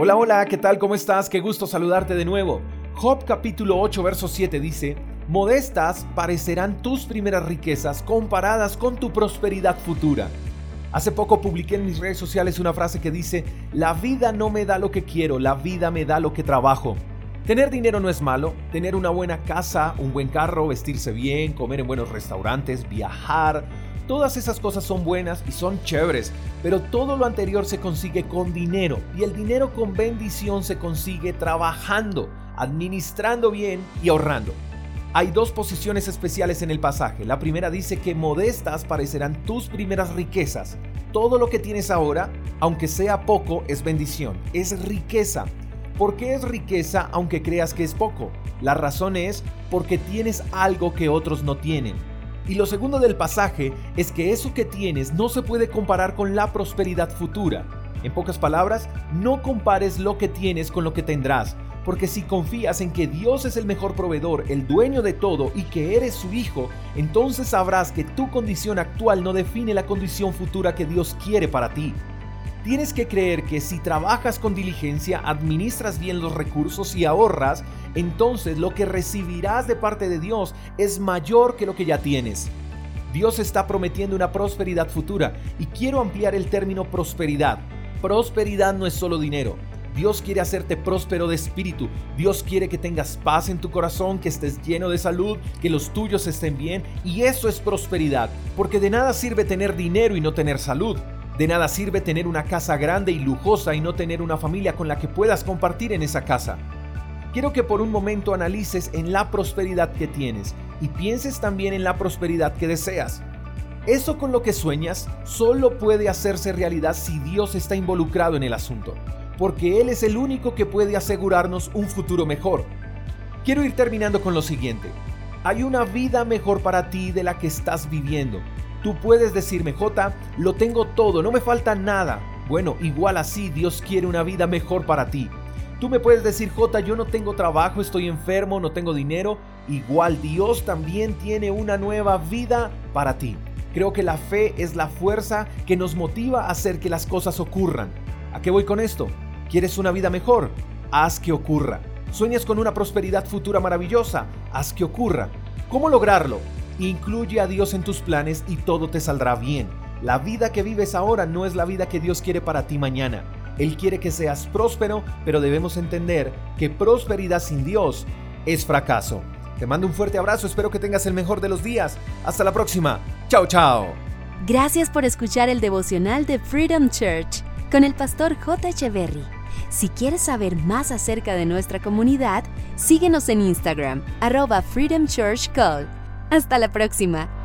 Hola, hola, ¿qué tal? ¿Cómo estás? Qué gusto saludarte de nuevo. Job capítulo 8, verso 7 dice, Modestas parecerán tus primeras riquezas comparadas con tu prosperidad futura. Hace poco publiqué en mis redes sociales una frase que dice, la vida no me da lo que quiero, la vida me da lo que trabajo. Tener dinero no es malo, tener una buena casa, un buen carro, vestirse bien, comer en buenos restaurantes, viajar, Todas esas cosas son buenas y son chéveres, pero todo lo anterior se consigue con dinero y el dinero con bendición se consigue trabajando, administrando bien y ahorrando. Hay dos posiciones especiales en el pasaje. La primera dice que modestas parecerán tus primeras riquezas. Todo lo que tienes ahora, aunque sea poco, es bendición, es riqueza. ¿Por qué es riqueza aunque creas que es poco? La razón es porque tienes algo que otros no tienen. Y lo segundo del pasaje es que eso que tienes no se puede comparar con la prosperidad futura. En pocas palabras, no compares lo que tienes con lo que tendrás, porque si confías en que Dios es el mejor proveedor, el dueño de todo y que eres su hijo, entonces sabrás que tu condición actual no define la condición futura que Dios quiere para ti. Tienes que creer que si trabajas con diligencia, administras bien los recursos y ahorras, entonces lo que recibirás de parte de Dios es mayor que lo que ya tienes. Dios está prometiendo una prosperidad futura y quiero ampliar el término prosperidad. Prosperidad no es solo dinero. Dios quiere hacerte próspero de espíritu. Dios quiere que tengas paz en tu corazón, que estés lleno de salud, que los tuyos estén bien. Y eso es prosperidad, porque de nada sirve tener dinero y no tener salud. De nada sirve tener una casa grande y lujosa y no tener una familia con la que puedas compartir en esa casa. Quiero que por un momento analices en la prosperidad que tienes y pienses también en la prosperidad que deseas. Eso con lo que sueñas solo puede hacerse realidad si Dios está involucrado en el asunto, porque Él es el único que puede asegurarnos un futuro mejor. Quiero ir terminando con lo siguiente. Hay una vida mejor para ti de la que estás viviendo. Tú puedes decirme, J, lo tengo todo, no me falta nada. Bueno, igual así Dios quiere una vida mejor para ti. Tú me puedes decir, J, yo no tengo trabajo, estoy enfermo, no tengo dinero. Igual Dios también tiene una nueva vida para ti. Creo que la fe es la fuerza que nos motiva a hacer que las cosas ocurran. ¿A qué voy con esto? ¿Quieres una vida mejor? Haz que ocurra. ¿Sueñas con una prosperidad futura maravillosa? Haz que ocurra. ¿Cómo lograrlo? Incluye a Dios en tus planes y todo te saldrá bien. La vida que vives ahora no es la vida que Dios quiere para ti mañana. Él quiere que seas próspero, pero debemos entender que prosperidad sin Dios es fracaso. Te mando un fuerte abrazo, espero que tengas el mejor de los días. Hasta la próxima. Chao, chao. Gracias por escuchar el devocional de Freedom Church con el pastor J. Echeverry. Si quieres saber más acerca de nuestra comunidad, síguenos en Instagram, arroba Freedom Church Call. Hasta la próxima.